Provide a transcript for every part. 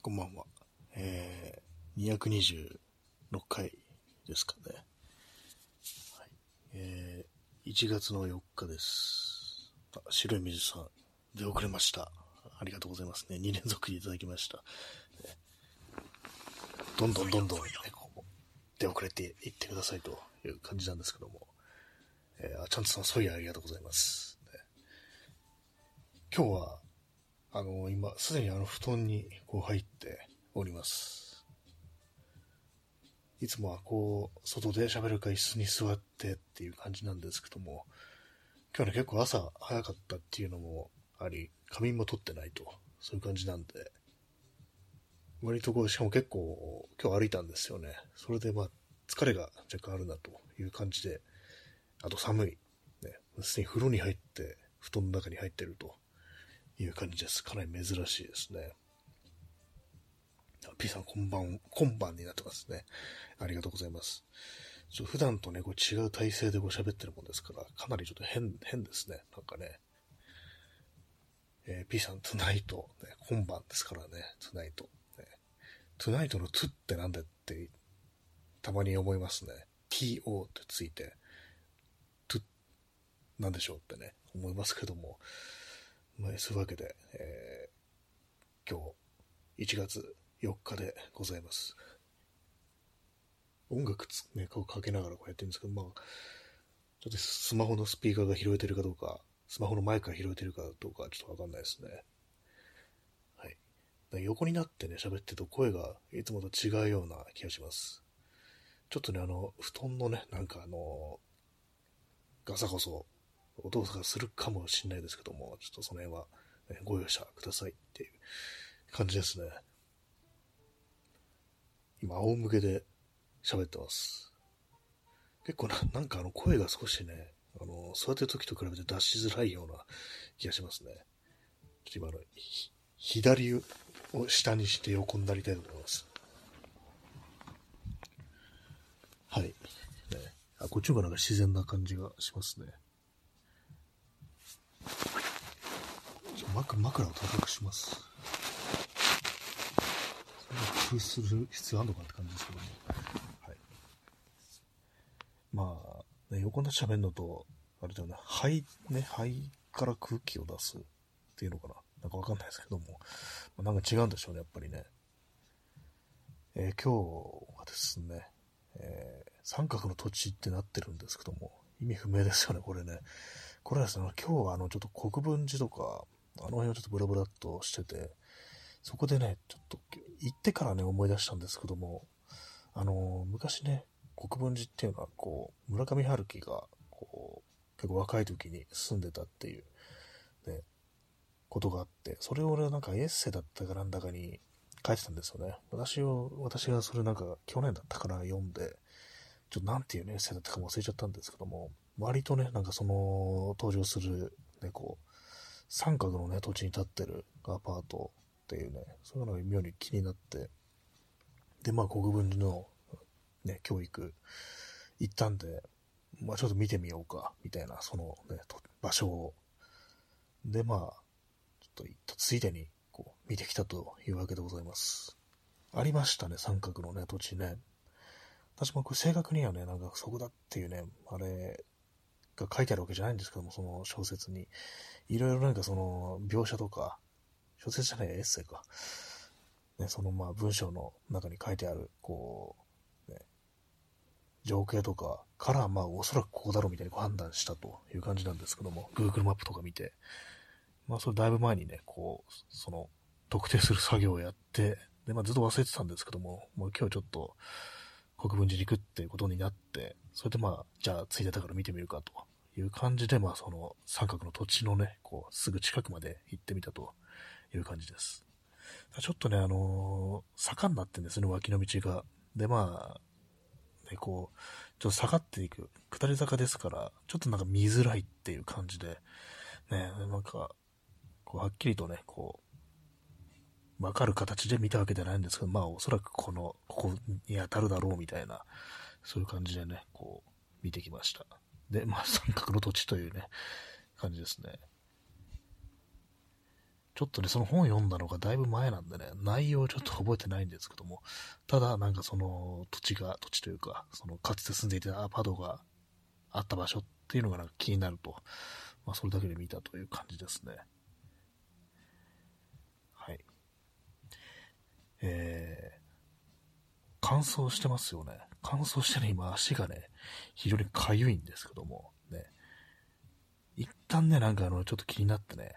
こんばんは。えー、226回ですかね。はい。えー、1月の4日です。あ白い水さん、出遅れました。ありがとうございますね。2連続いただきました。ねどんどんどんどん、ね、こう出遅れていってくださいという感じなんですけども。えー、あちゃんとさん、そういやありがとうございます。ね今日は、あの、今、すでにあの、布団にこう入っております。いつもはこう、外で喋るか椅子に座ってっていう感じなんですけども、今日ね、結構朝早かったっていうのもあり、仮眠も取ってないと、そういう感じなんで、割とこう、しかも結構、今日歩いたんですよね。それでまあ、疲れが若干あるなという感じで、あと寒い。ね、すでに風呂に入って、布団の中に入ってるという感じです。かなり珍しいですね。P さん、こんばん、今晩になってますね。ありがとうございます。ちょ普段とね、こう違う体勢でこう喋ってるもんですから、かなりちょっと変、変ですね。なんかね。えー P さん、トゥナイト、ね、今晩ですからね、トゥナイト。ね、トゥナイトのトゥってなんだって、たまに思いますね。TO ってついて、トゥなんでしょうってね、思いますけども。まあ、そういうわけで、えー今日、1月4日でございます。音楽つ、ね、こうかけながらこうやってるんですけど、まあ、ちょっとスマホのスピーカーが拾えてるかどうか、スマホのマイクが拾えてるかどうか、ちょっとわかんないですね。はい。横になってね、喋ってると声がいつもと違うような気がします。ちょっとね、あの、布団のね、なんかあの、ガサゴソ、音がするかもしれないですけども、ちょっとその辺は、ねご容赦くださいっていう感じですね。今、仰向けで喋ってます。結構な、なんかあの声が少しね、あの、座ってる時と比べて出しづらいような気がしますね。ちょっと今の、左を下にして横になりたいと思います。はい。ね、あ、こっちの方がなんか自然な感じがしますね。ちょ枕を高くします。そんな工夫する必要あるのかって感じですけども。はい。まあ、ね、横になって喋るのと、あれだよね、肺、ね、肺から空気を出すっていうのかな。なんかわかんないですけども。まあ、なんか違うんでしょうね、やっぱりね。えー今日はですね、えー三角の土地ってなってるんですけども、意味不明ですよね、これね。これはですね、今日はあの、ちょっと国分寺とか、あの辺をちょっとブラブラっとしてて、そこでね、ちょっと行ってからね、思い出したんですけども、あの、昔ね、国分寺っていうのは、こう、村上春樹が、こう、結構若い時に住んでたっていう、ね、ことがあって、それを俺はなんかエッセイだったかなんだかに書いてたんですよね。私を、私がそれなんか去年だったから読んで、ちょっとなんていうね、エッセイだったかも忘れちゃったんですけども、割とね、なんかその、登場する、ね、こう、三角のね、土地に立ってるアパートっていうね、そういうのが妙に気になって、で、まあ、国分寺の、ね、教育行ったんで、まあ、ちょっと見てみようか、みたいな、そのね、場所を。で、まあ、ちょっと行ったついでに、こう、見てきたというわけでございます。ありましたね、三角のね、土地ね。私もこれ正確にはね、なんかそこだっていうね、あれが書いてあるわけじゃないんですけども、その小説に。いろいろなんかその描写とか、小説じゃない、エッセイか。ね、そのまあ文章の中に書いてある、こう、ね、情景とかから、まあおそらくここだろうみたいに判断したという感じなんですけども、Google マップとか見て。まあそれだいぶ前にね、こう、その特定する作業をやって、で、まあずっと忘れてたんですけども、もう今日ちょっと国分寺に行くっていうことになって、それでまあ、じゃあついでだから見てみるかという感じで、まあその三角の土地のね、こう、すぐ近くまで行ってみたという感じです。ちょっとね、あのー坂になってんですね、脇の道が。で、まあ、ね、こう、ちょっと下がっていく、下り坂ですから、ちょっとなんか見づらいっていう感じで、ね、なんか、こう、はっきりとね、こう、わかる形で見たわけじゃないんですけど、まあ、おそらくこの、ここに当たるだろうみたいな、そういう感じでね、こう、見てきました。で、まあ、三角の土地というね、感じですね。ちょっとね、その本読んだのがだいぶ前なんでね、内容ちょっと覚えてないんですけども、ただなんかその土地が、土地というか、そのかつて住んでいたアパートがあった場所っていうのがなんか気になると、まあそれだけで見たという感じですね。はい。えー、乾燥してますよね。乾燥してね、今足がね、非常にかゆいんですけども、ね。一旦ね、なんかあの、ちょっと気になってね、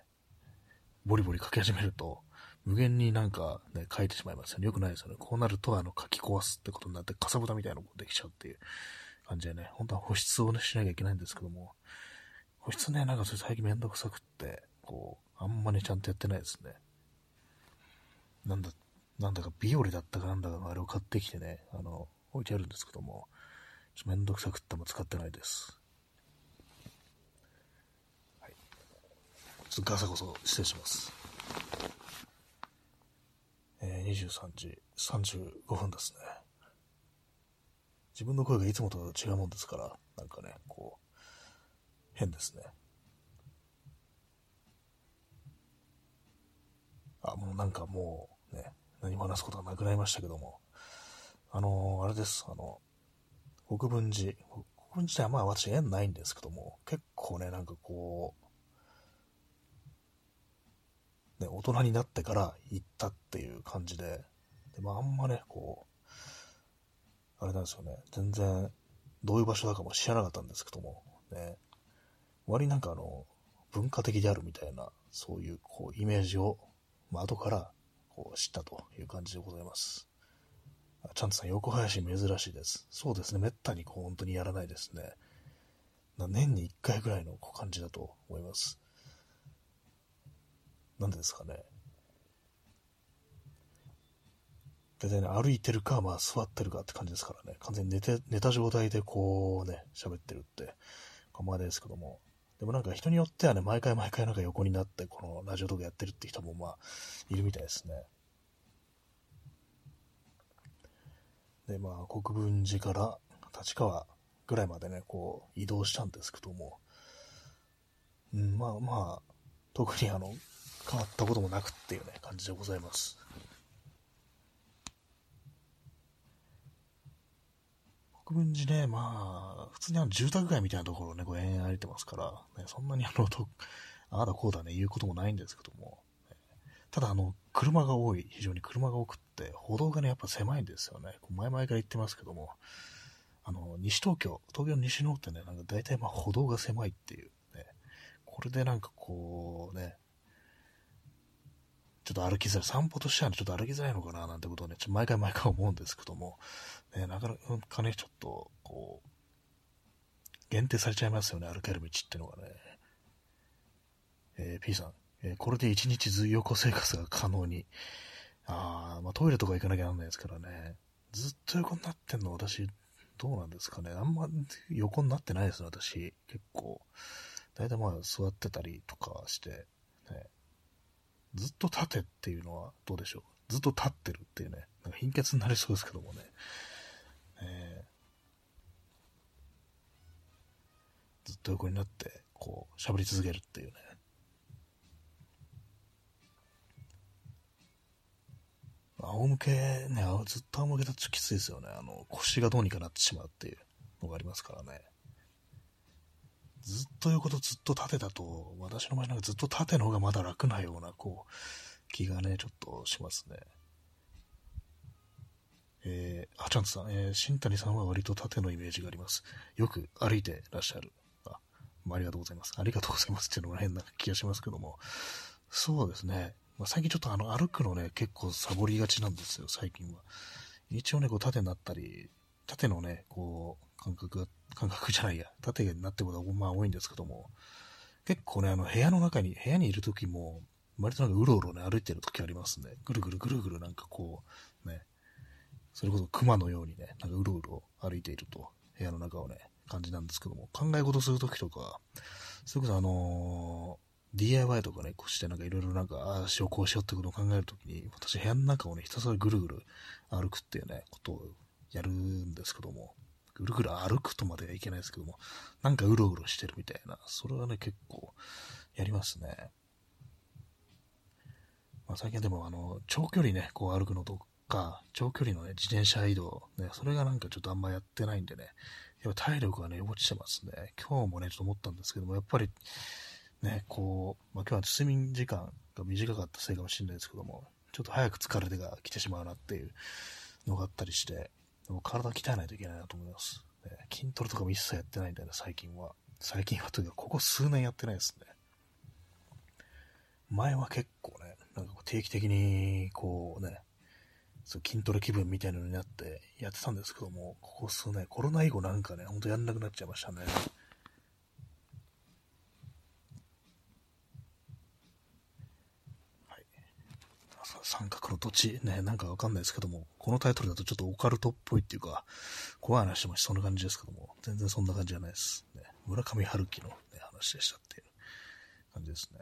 ボリボリ書き始めると、無限になんかね、書いてしまいますよね。よくないですよね。こうなると、あの、書き壊すってことになって、かさぶたみたいなのができちゃうっていう感じでね、本当は保湿をね、しなきゃいけないんですけども、保湿ね、なんかそれ最近めんどくさくって、こう、あんまりちゃんとやってないですね。なんだ、なんだかビオレだったかなんだかのあれを買ってきてね、あの、置いてあるんですけども、ちょめんどくさくっても使ってないです。はい。ちょっとガサゴソ失礼します。えー、23時35分ですね。自分の声がいつもと違うもんですから、なんかね、こう、変ですね。あ、もうなんかもうね、何も話すことがなくなりましたけども、あのー、あれです、あの、国分寺、国分寺はまあ私縁ないんですけども、結構ね、なんかこう、ね、大人になってから行ったっていう感じで、でもあんまね、こう、あれなんですよね、全然、どういう場所だかも知らなかったんですけども、ね、割なんかあの、文化的であるみたいな、そういうこうイメージを、まあ、後からこう知ったという感じでございます。ちゃんとさん、横林珍しいです。そうですね、めったにこう本当にやらないですね。年に1回ぐらいの感じだと思います。なんでですかね。大体ね、歩いてるか、まあ座ってるかって感じですからね。完全に寝て、寝た状態でこうね、喋ってるって構わないですけども。でもなんか人によってはね、毎回毎回なんか横になって、このラジオとかやってるって人もまあ、いるみたいですね。で、まあ、国分寺から立川ぐらいまでね、こう、移動したんですけども、うん、まあまあ、特にあの、変わったこともなくっていうね、感じでございます。国分寺ね、まあ、普通にあの住宅街みたいなところをね、こう延々歩いてますから、ね、そんなにあの、と ああだこうだね、言うこともないんですけども、ただあの、車が多い、非常に車が多くって、歩道がね、やっぱ狭いんですよね。前々から言ってますけども、あの、西東京、東京の西の方ってね、なんか大体まあ歩道が狭いっていう、ね、これでなんかこうね、ちょっと歩きづらい、散歩としては、ね、ちょっと歩きづらいのかななんてことをね、ちょ毎回毎回思うんですけども、ね、なかなかね、ちょっと、こう、限定されちゃいますよね、歩ける道っていうのがね。えー、P さん、えー、これで一日ず横生活が可能に。ああ、まあトイレとか行かなきゃなんないですからね。ずっと横になってんの私、どうなんですかね。あんま横になってないですね、私。結構。大体まあ座ってたりとかして、ね。ずっと立てっていうのはどうでしょう。ずっと立ってるっていうね。なんか貧血になりそうですけどもね。えー、ずっと横になって、こう、喋り続けるっていうね。仰向けね、ずっと仰向けだときついですよね。あの、腰がどうにかなってしまうっていうのがありますからね。ずっと横とずっと縦だと、私の場合なんかずっと縦の方がまだ楽なような、こう、気がね、ちょっとしますね。えー、あ、ちゃんさん、えー、新谷さんは割と縦のイメージがあります。よく歩いてらっしゃる。あ、まあ、ありがとうございます。ありがとうございますっていうのも変な気がしますけども。そうですね。まあ、最近ちょっとあの歩くのね、結構サボりがちなんですよ、最近は。一応ね、こう縦になったり、縦のね、こう、感覚が、感覚じゃないや、縦になってることがまあ多いんですけども、結構ね、あの部屋の中に、部屋にいる時も、割となんかうろうろね、歩いてる時ありますね。ぐるぐるぐるぐるなんかこう、それこそ熊のようにね、なんかうろうろ歩いていると、部屋の中をね、感じなんですけども、考え事するときとか、それこそあのー DIY とかね、こうしてなんかいろいろなんか、ああしようこうしようってことを考えるときに、私部屋の中をね、ひたすらぐるぐる歩くっていうね、ことをやるんですけども、ぐるぐる歩くとまではいけないですけども、なんかうろうろしてるみたいな、それはね、結構やりますね。まあ、最近でも、あの、長距離ね、こう歩くのとか、長距離のね、自転車移動、ね、それがなんかちょっとあんまやってないんでね、やっぱ体力がね、落ちてますね。今日もね、ちょっと思ったんですけども、やっぱり、ね、こう、まあ、今日は睡眠時間が短かったせいかもしれないですけども、ちょっと早く疲れてが来てしまうなっていうのがあったりして、でも体鍛えないといけないなと思います。ね、筋トレとかも一切やってないんだよね、最近は。最近はというか、ここ数年やってないですね。前は結構ね、なんか定期的に、こうね、そう筋トレ気分みたいなのになってやってたんですけども、ここ数年、コロナ以後なんかね、ほんとやんなくなっちゃいましたね。はい。三角の土地、ね、なんかわかんないですけども、このタイトルだとちょっとオカルトっぽいっていうか、怖い話もしそんな感じですけども、全然そんな感じじゃないです。ね、村上春樹の、ね、話でしたっていう感じですね。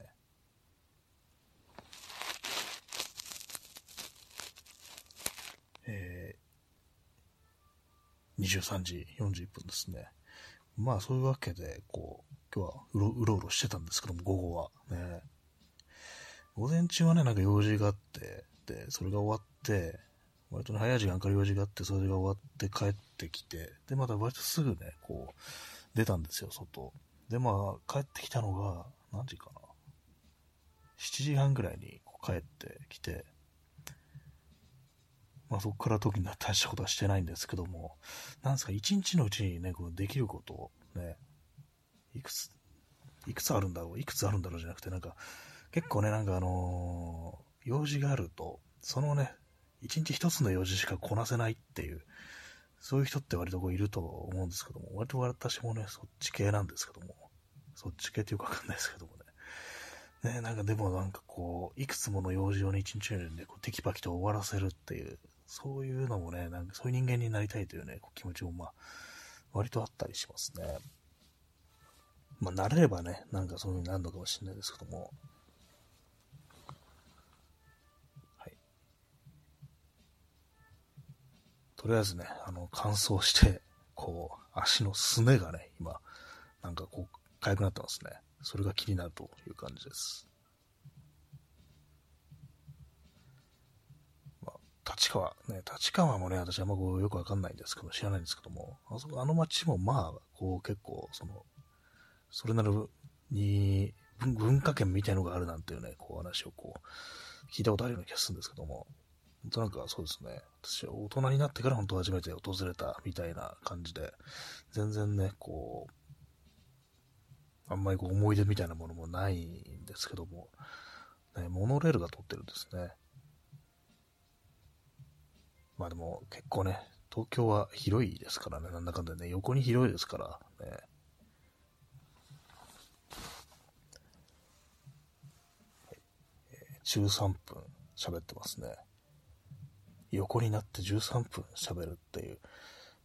23時41分ですね。まあそういうわけで、こう、今日はうろうろうろしてたんですけども、午後は。ね。午前中はね、なんか用事があって、で、それが終わって、割とね、早い時間から用事があって、それが終わって帰ってきて、で、また割とすぐね、こう、出たんですよ、外。で、まあ、帰ってきたのが、何時かな。7時半ぐらいに帰ってきて、まあ、そこから特に大したことはしてないんですけども、なんですか、一日のうちにね、こうできることをね、いくつ、いくつあるんだろう、いくつあるんだろうじゃなくて、なんか、結構ね、なんかあのー、用事があると、そのね、一日一つの用事しかこなせないっていう、そういう人って割とこういると思うんですけども、割と私もね、そっち系なんですけども、そっち系っていうかわかんないですけどもね。ね、なんかでもなんかこう、いくつもの用事をね、一日のようにね、こうテキパキと終わらせるっていう、そういうのもね、なんかそういう人間になりたいというね、気持ちもまあ、割とあったりしますね。まあ、慣れればね、なんかそういう風になるのかもしれないですけども。はい。とりあえずね、あの、乾燥して、こう、足のすねがね、今、なんかこう、痒くなってますね。それが気になるという感じです。立川、ね、立川もね、私あんまこうよくわかんないんですけど、知らないんですけども、あそこ、あの街もまあ、こう結構、その、それなりに文化圏みたいのがあるなんていうね、こう話をこう、聞いたことあるような気がするんですけども、本当なんかそうですね、私は大人になってから本当初めて訪れたみたいな感じで、全然ね、こう、あんまりこう思い出みたいなものもないんですけども、ね、モノレールが通ってるんですね。まあでも結構ね、東京は広いですからね、なんだかんだね、横に広いですからね。13分喋ってますね。横になって13分喋るっていう。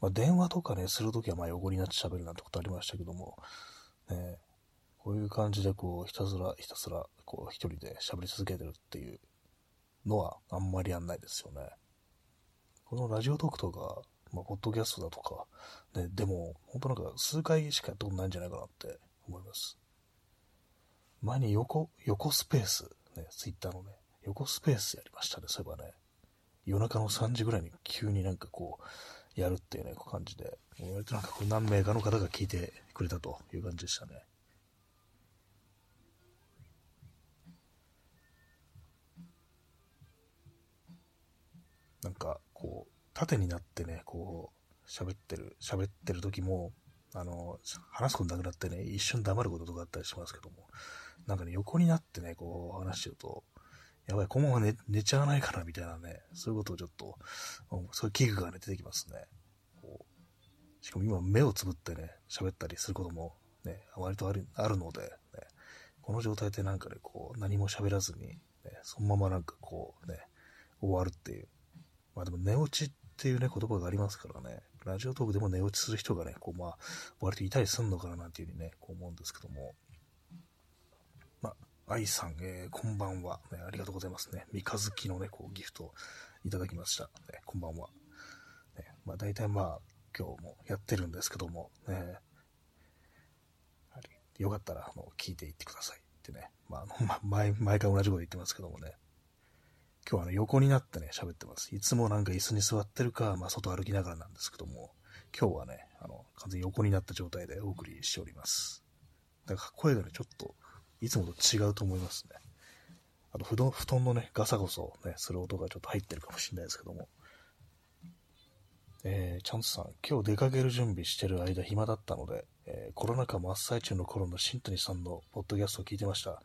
まあ、電話とかね、するときはま横になって喋るなんてことありましたけども、ね、こういう感じでこう、ひたすらひたすら、こう、一人で喋り続けてるっていうのはあんまりやんないですよね。このラジオトークとか、まあ、ポッドキャストだとか、ね、でも、本当なんか数回しかやったことないんじゃないかなって思います。前に横、横スペース、ね、ツイッターのね、横スペースやりましたね、そういえばね。夜中の3時ぐらいに急になんかこう、やるっていうね、こう感じで、割となんかこう何名かの方が聞いてくれたという感じでしたね。なんか、こう、縦になってね、こう、喋ってる、喋ってる時も、あの、話すことなくなってね、一瞬黙ることとかあったりしますけども、なんかね、横になってね、こう、話してると、やばい、このまま寝寝ちゃわないかな、みたいなね、そういうことをちょっと、そういう器具がね、出てきますね。こうしかも今、目をつぶってね、喋ったりすることも、ね、割とあるあるので、ね、この状態でなんかね、こう、何も喋らずに、ね、そのままなんかこう、ね、終わるっていう、まあでも寝落ちっていうね、言葉がありますからね、ラジオトークでも寝落ちする人がね、こうまあ、割といたりすんのかななんていうふうにね、こう思うんですけども、まあ、愛さん、えー、こんばんは、ね、ありがとうございますね。三日月のね、こうギフトいただきました。ね、こんばんは。ね、まあ大体まあ、今日もやってるんですけども、ね、よかったら、あの、聞いていってくださいってね。まあ、あの、ま、前、毎回同じこと言ってますけどもね。今日はあの横になってね、喋ってます。いつもなんか椅子に座ってるか、まあ外歩きながらなんですけども、今日はね、あの、完全に横になった状態でお送りしております。だから声がね、ちょっと、いつもと違うと思いますね。あと布団、布団のね、ガサゴソね、する音がちょっと入ってるかもしれないですけども。えー、チャンスさん、今日出かける準備してる間暇だったので、えー、コロナ禍真っ最中の頃の新谷さんのポッドキャストを聞いてました。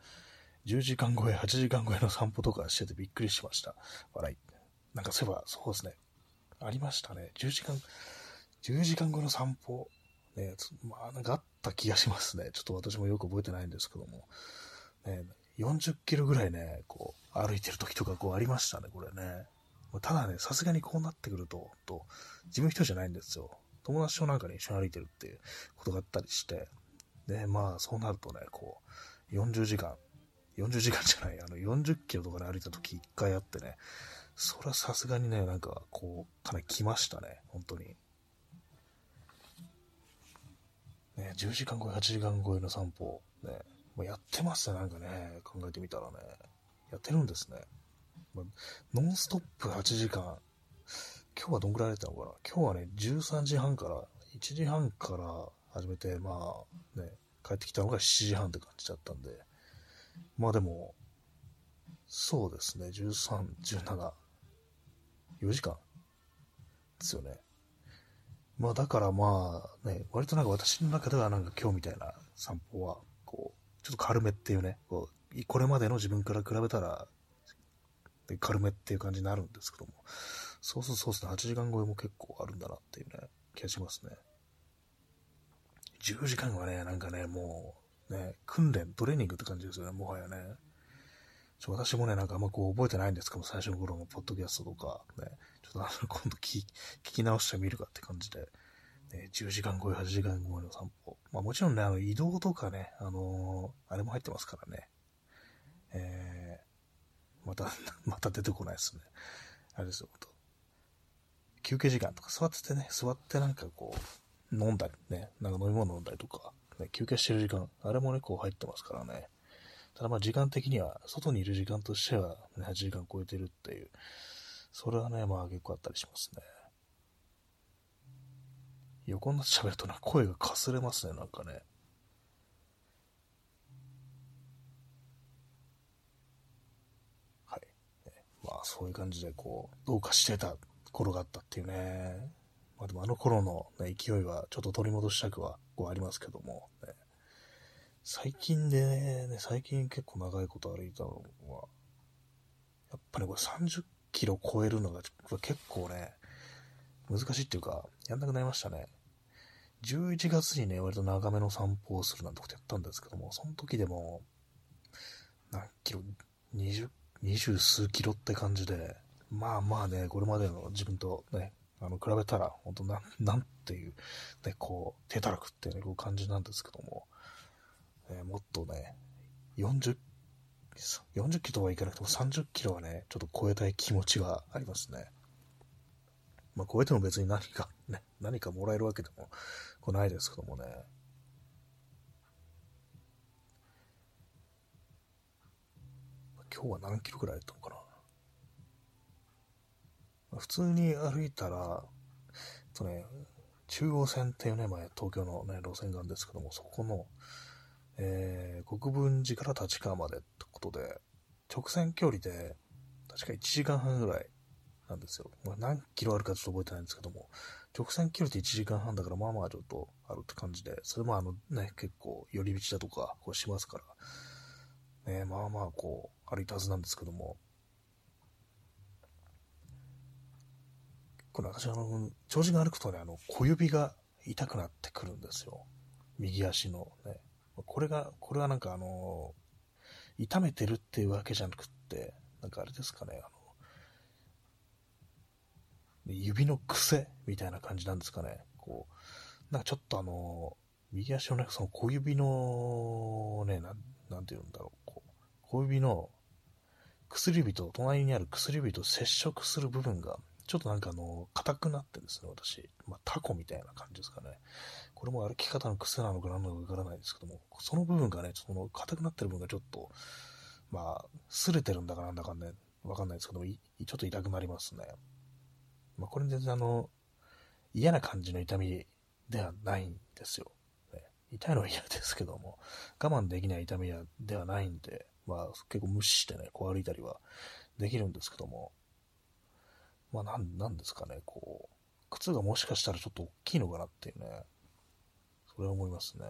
10時間超え、8時間超えの散歩とかしててびっくりしました。笑い。なんかそういえば、そうですね。ありましたね。10時間、10時間後の散歩。ね、まあ、なんかあった気がしますね。ちょっと私もよく覚えてないんですけども。ね、40キロぐらいね、こう、歩いてる時とかこうありましたね、これね。ただね、さすがにこうなってくると、と自分一人じゃないんですよ。友達となんかね、一緒に歩いてるっていうことがあったりして、で、まあ、そうなるとね、こう、40時間、40時間じゃない、あの、40キロとかで歩いた時一回あってね、それはさすがにね、なんか、こう、かなり来ましたね、本当に。ね、10時間超え、8時間超えの散歩、ね、もうやってますね、なんかね、考えてみたらね、やってるんですね。まあ、ノンストップ8時間、今日はどんぐらい歩いたのかな。今日はね、13時半から、1時半から始めて、まあ、ね、帰ってきたのが7時半って感じだったんで、まあでも、そうですね、13、17、4時間ですよね。まあだからまあね、割となんか私の中ではなんか今日みたいな散歩は、こう、ちょっと軽めっていうね、こうこれまでの自分から比べたら、軽めっていう感じになるんですけども、そうそうそうですね、8時間超えも結構あるんだなっていうね、気がしますね。10時間はね、なんかね、もう、ね、訓練、トレーニングって感じですよね、もはやね。ちょ私もね、なんかあんまこう覚えてないんですけど、最初の頃のポッドキャストとか、ね、ちょっとあの、今度聞き直してみるかって感じで、ね、10時間超え、8時間超えの散歩。まあもちろんね、あの移動とかね、あのー、あれも入ってますからね。えー、また、また出てこないですね。あれですよ、と休憩時間とか座っててね、座ってなんかこう、飲んだりね、なんか飲み物飲んだりとか、ね、休憩してる時間、あれもね、こう入ってますからね。ただまあ時間的には、外にいる時間としては、ね、8時間超えてるっていう、それはね、まあ結構あったりしますね。横になって喋るとな、声がかすれますね、なんかね。はい。まあそういう感じで、こう、どうかしてた頃があったっていうね。まあでもあの頃の、ね、勢いはちょっと取り戻したくはこうありますけども、ね、最近でね、最近結構長いこと歩いたのは、やっぱりこれ30キロ超えるのが結構ね、難しいっていうか、やんなくなりましたね。11月にね、割と長めの散歩をするなんてことやったんですけども、その時でも、何キロ、20、20数キロって感じで、まあまあね、これまでの自分とね、あの、比べたら、本当なん、なんていう、ね、こう、手たらくっていうね、こう感じなんですけども、えー、もっとね、40、40キロはいかなくても30キロはね、ちょっと超えたい気持ちがありますね。まあ、超えても別に何か、ね、何かもらえるわけでもこないですけどもね。今日は何キロくらいだったのかな？普通に歩いたら、とね、中央線っていうね、まあ、東京の、ね、路線があるんですけども、そこの、えー、国分寺から立川までってことで、直線距離で、確か1時間半ぐらいなんですよ。まあ、何キロあるかちょっと覚えてないんですけども、直線距離で1時間半だから、まあまあちょっとあるって感じで、それもあのね、結構寄り道だとか、こうしますから、ね、まあまあこう、歩いたはずなんですけども、これ私あの、長時間歩くとね、あの、小指が痛くなってくるんですよ。右足のね。これが、これはなんかあの、痛めてるっていうわけじゃなくって、なんかあれですかね、あの、指の癖みたいな感じなんですかね。こう、なんかちょっとあの、右足のね、その小指のね、なん、なんて言うんだろう、こう、小指の薬指と、隣にある薬指と接触する部分がちょっとなんかあの、硬くなってですね、私。まあ、タコみたいな感じですかね。これも歩き方の癖なのか何なのかわからないですけども、その部分がね、その硬くなってる部分がちょっと、まあ、擦れてるんだかなんだかね、わかんないですけども、ちょっと痛くなりますね。まあ、これ全然あの、嫌な感じの痛みではないんですよ。ね、痛いのは嫌ですけども、我慢できない痛みではないんで、まあ、結構無視してね、こう歩いたりはできるんですけども、まあ、なん、なんですかね、こう、靴がもしかしたらちょっと大きいのかなっていうね、それは思いますね。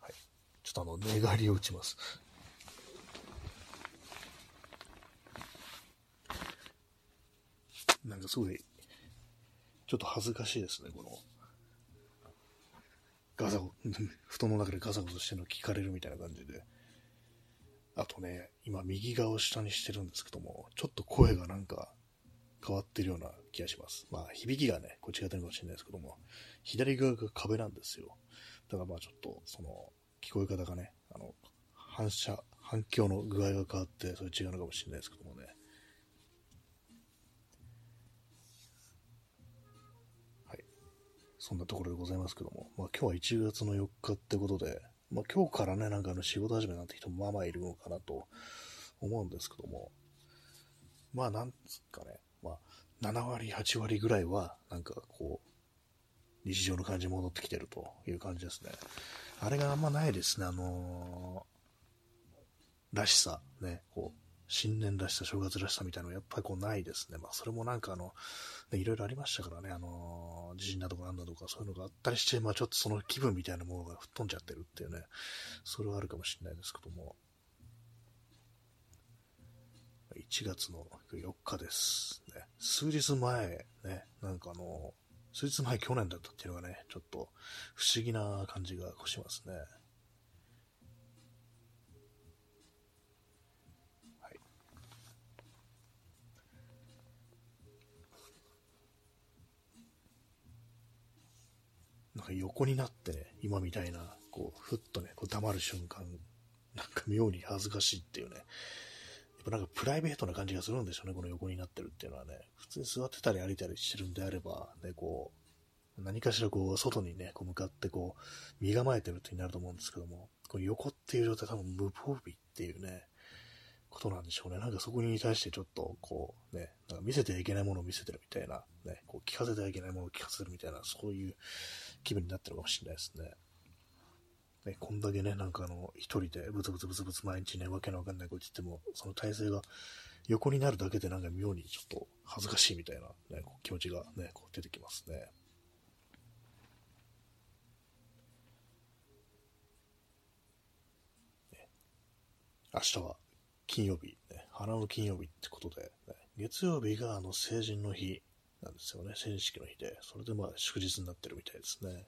はい。ちょっとあの、寝返りを打ちます。なんかすごい、ちょっと恥ずかしいですね、この、ガサゴ、布団の中でガサゴソしてるの聞かれるみたいな感じで。あとね、今右側を下にしてるんですけども、ちょっと声がなんか変わってるような気がします。まあ、響きがね、こっちが出るかもしれないですけども、左側が壁なんですよ。だからまあちょっと、その、聞こえ方がね、あの、反射、反響の具合が変わって、それ違うのかもしれないですけどもね。はいそんなところでございますけども、まあ、今日は1月の4日ってことで、まあ、今日からね、なんかあの仕事始めなんて人もまあまあいるのかなと思うんですけども、まあなんつうかね、まあ7割、8割ぐらいはなんかこう、日常の感じに戻ってきてるという感じですね。あれがあんまないですね、あのー、らしさ、ね、こう、新年らしさ、正月らしさみたいなのやっぱりこうないですね。まあそれもなんかあの、ね、いろいろありましたからね、あの、地震だとかなんだとかそういうのがあったりして、まあちょっとその気分みたいなものが吹っ飛んじゃってるっていうね、それはあるかもしれないですけども。1月の4日です。ね、数日前、ね、なんかあの、数日前去年だったっていうのがね、ちょっと不思議な感じがしますね。か横になってね、今みたいな、こう、ふっとね、こう黙る瞬間、なんか妙に恥ずかしいっていうね、やっぱなんかプライベートな感じがするんでしょうね、この横になってるっていうのはね。普通に座ってたり歩いたりしてるんであれば、ね、こう、何かしらこう、外にね、こう向かってこう、身構えてるってなると思うんですけども、この横っていう状態多分無防備っていうね、ことなんでしょうね。なんかそこに対してちょっと、こう、ね、なんか見せてはいけないものを見せてるみたいな、ね、こう聞かせてはいけないものを聞かせるみたいな、そういう気分になってるかもしれないですね。ね、こんだけね、なんかあの、一人でブツブツブツブツ毎日ね、わけのわかんないこと言っても、その体勢が横になるだけでなんか妙にちょっと恥ずかしいみたいな、ね、こう気持ちがね、こう出てきますね。明日は金曜日、ね、花の金曜日ってことで、ね、月曜日があの成人の日なんですよね。成人式の日で。それでまあ祝日になってるみたいですね。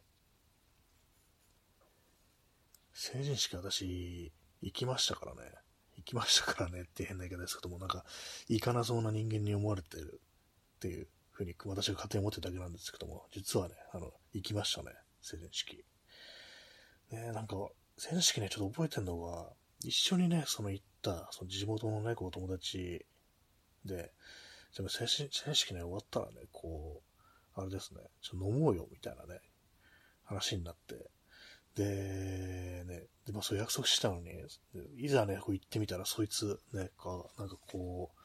成人式私、行きましたからね。行きましたからねって変な言い方ですけども、なんか、行かなそうな人間に思われてるっていうふうに私が勝手に思ってるだけなんですけども、実はね、あの、行きましたね。成人式。ねなんか、成人式ね、ちょっと覚えてるのが、一緒にね、その行った、その地元のね、こう友達で、でも成人式ね、終わったらね、こう、あれですね、ちょ飲もうよ、みたいなね、話になって、で、ね、で、まあそう約束したのに、いざね、こう行ってみたら、そいつ、ね、か、なんかこう、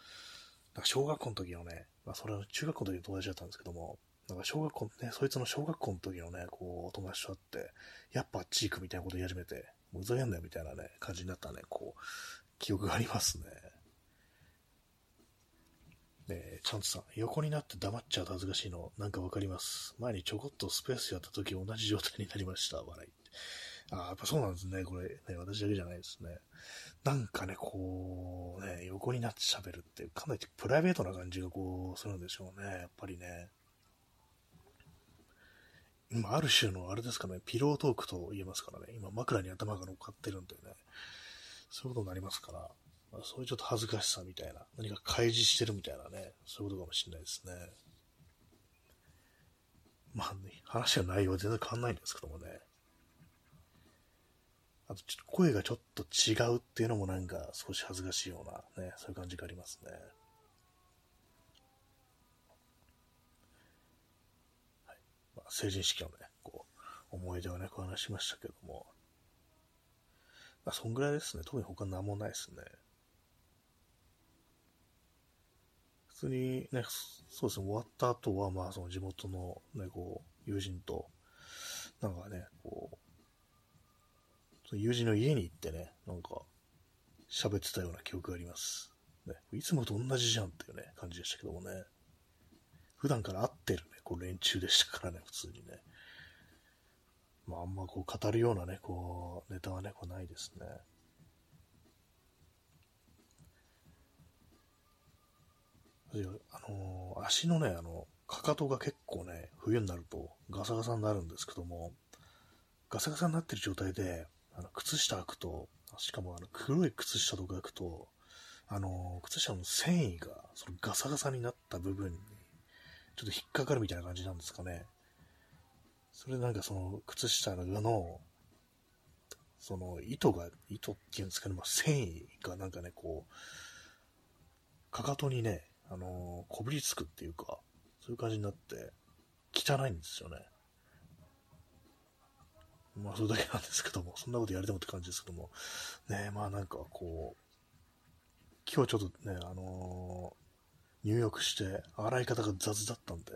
なんか小学校の時のね、まあそれは中学校の時の友達だったんですけども、なんか小学校、ね、そいつの小学校の時のね、こう、友達と会って、やっぱあっち行くみたいなこと言い始めて、もうふざけんなよみたいなね、感じになったね、こう、記憶がありますね。ねちゃんとさん、横になって黙っちゃうと恥ずかしいの、なんかわかります？前にちょこっとスペースやった時同じ状態になりました、笑い。ああ、やっぱそうなんですね、これ。ね、私だけじゃないですね。なんかね、こう、ね、横になって喋るって、かなりプライベートな感じがこう、するんでしょうね、やっぱりね。ある種のあれですかね、ピロートークと言えますからね、今枕に頭が乗っかってるんでね、そういうことになりますから、まあ、そういうちょっと恥ずかしさみたいな、何か開示してるみたいなね、そういうことかもしれないですね。まあ、ね、話の内容は全然変わんないんですけどもね。あと、ちょっと声がちょっと違うっていうのもなんか少し恥ずかしいようなね、そういう感じがありますね。はい。まあ、成人式のね、こう、思い出をね、こう話しましたけども。まあ、そんぐらいですね。特に他何もないですね。普通にね、そうですね、終わった後は、まあ、その地元のね、こう、友人と、なんかね、こう、その友人の家に行ってね、なんか、喋ってたような記憶があります。ね、いつもと同じじゃんっていうね、感じでしたけどもね。普段から会ってるね、こう連中でしたからね、普通にね。まあ、あんまこう語るようなね、こう、ネタはね、こうないですね。あのー、足のね、あの、かかとが結構ね、冬になるとガサガサになるんですけども、ガサガサになってる状態で、あの靴下履くと、しかもあの黒い靴下とか履くと、あのー、靴下の繊維が、そのガサガサになった部分に、ちょっと引っかかるみたいな感じなんですかね。それなんかその、靴下のの、その、糸が、糸っていうんですかね、まあ、繊維がなんかね、こう、かかとにね、あのー、こぶりつくっていうか、そういう感じになって、汚いんですよね。まあ、それだけなんですけども、そんなことやれてもって感じですけども、ねまあなんかこう、今日ちょっとね、あの、入浴して、洗い方が雑だったんで、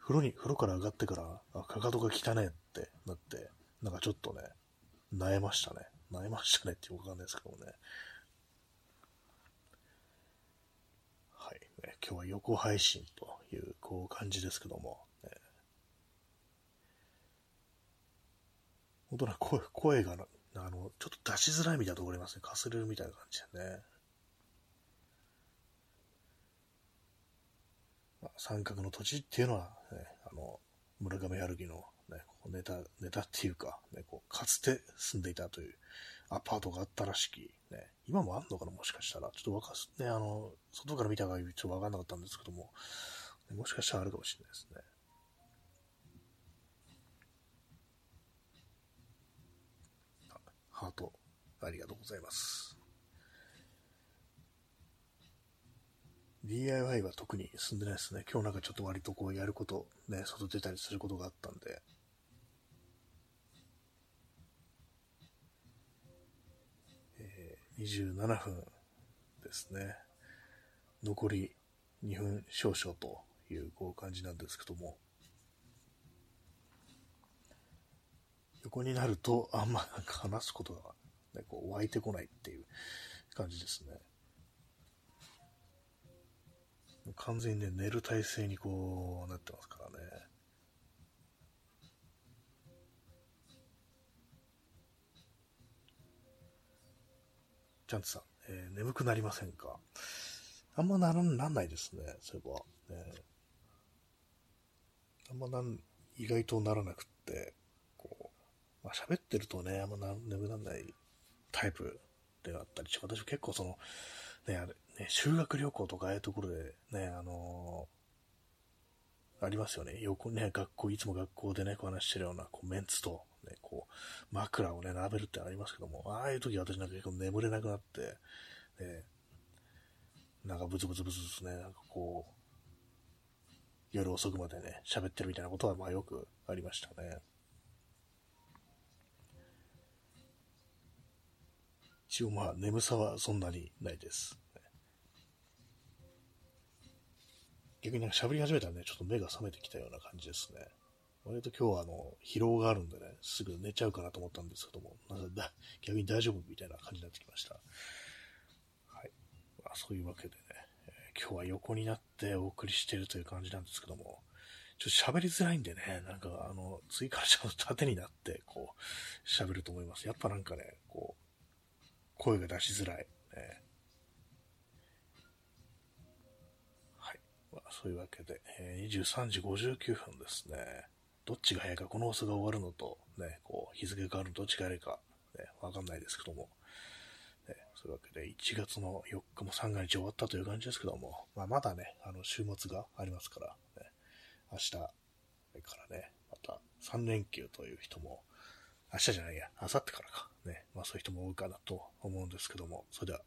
風呂に、風呂から上がってから、あ、かかとが汚ねってなって、なんかちょっとね、萎えましたね。萎えましたねってよくわかんないですけどもね。はい、ね。今日は横配信という、こう感じですけども、ね、本当な声、声があの、ちょっと出しづらいみたいなところありますね。かすれるみたいな感じでね。まあ、三角の土地っていうのは、ね、あの、村上春樹の、ね、ネタ、ネタっていうか、ね、こうかつて住んでいたというアパートがあったらしき、ね、今もあんのかな、もしかしたら。ちょっとわかす、ね、あの、外から見た限りちょっとわかんなかったんですけども、もしかしたらあるかもしれないですね。ハート、ありがとうございます。DIY は特に進んでないですね。今日なんかちょっと割とこうやること、ね、外出たりすることがあったんで。えー、27分ですね。残り2分少々というこう感じなんですけども。横になるとあんまなんか話すことが、ね、こう湧いてこないっていう感じですね。完全にね、寝る体勢にこうなってますからね。ちゃんとさん、えー、眠くなりませんか？あんまならなんないですね、そういえば。ね、あんまなん、意外とならなくって、こう、まあ、喋ってるとね、あんまな眠らないタイプであったりし私結構その、ね、あれ、ね、修学旅行とかああいうところでね、あのー、ありますよね。横ね、学校、いつも学校でね、こう話してるような、こう、メンツと、ね、こう、枕をね、並べるってありますけども、ああいう時私なんか結構眠れなくなって、ね、なんかブツブツブツブツね、なんかこう、夜遅くまでね、喋ってるみたいなことは、まあよくありましたね。一応まあ眠さはそんなにないです。逆になんか喋り始めたらね、ちょっと目が覚めてきたような感じですね。割と今日はあの、疲労があるんでね、すぐ寝ちゃうかなと思ったんですけども、なんだ逆に大丈夫みたいな感じになってきました。はい。まあ、そういうわけでね、えー、今日は横になってお送りしているという感じなんですけども、ちょっと喋りづらいんでね、なんかあの、追加ちゃんと縦になって、こう、喋ると思います。やっぱなんかね、こう、声が出しづらい。ね、そういうわけで、えー、23時59分ですね。どっちが早いか、この放送が終わるのと、ね、こう、日付が変わるのどっちが早いか、ね、わかんないですけども、ね、そういうわけで、1月の4日も3が日終わったという感じですけども、まあ、まだね、あの、週末がありますから、ね、明日からね、また3連休という人も、明日じゃないや、明後日からか、ね、まあそういう人も多いかなと思うんですけども、それでは